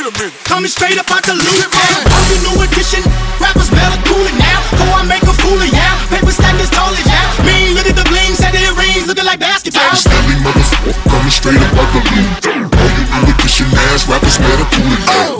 Coming straight up out the Lou. Yeah. I'm the new edition. Rappers better cool it now. Before I make a fool of ya. Paper stack is tall as ya. Me, look at the bling, set it rings, looking like basketball. Stanley motherfucker coming straight up out the Lou. All you new edition ass rappers better cool it now.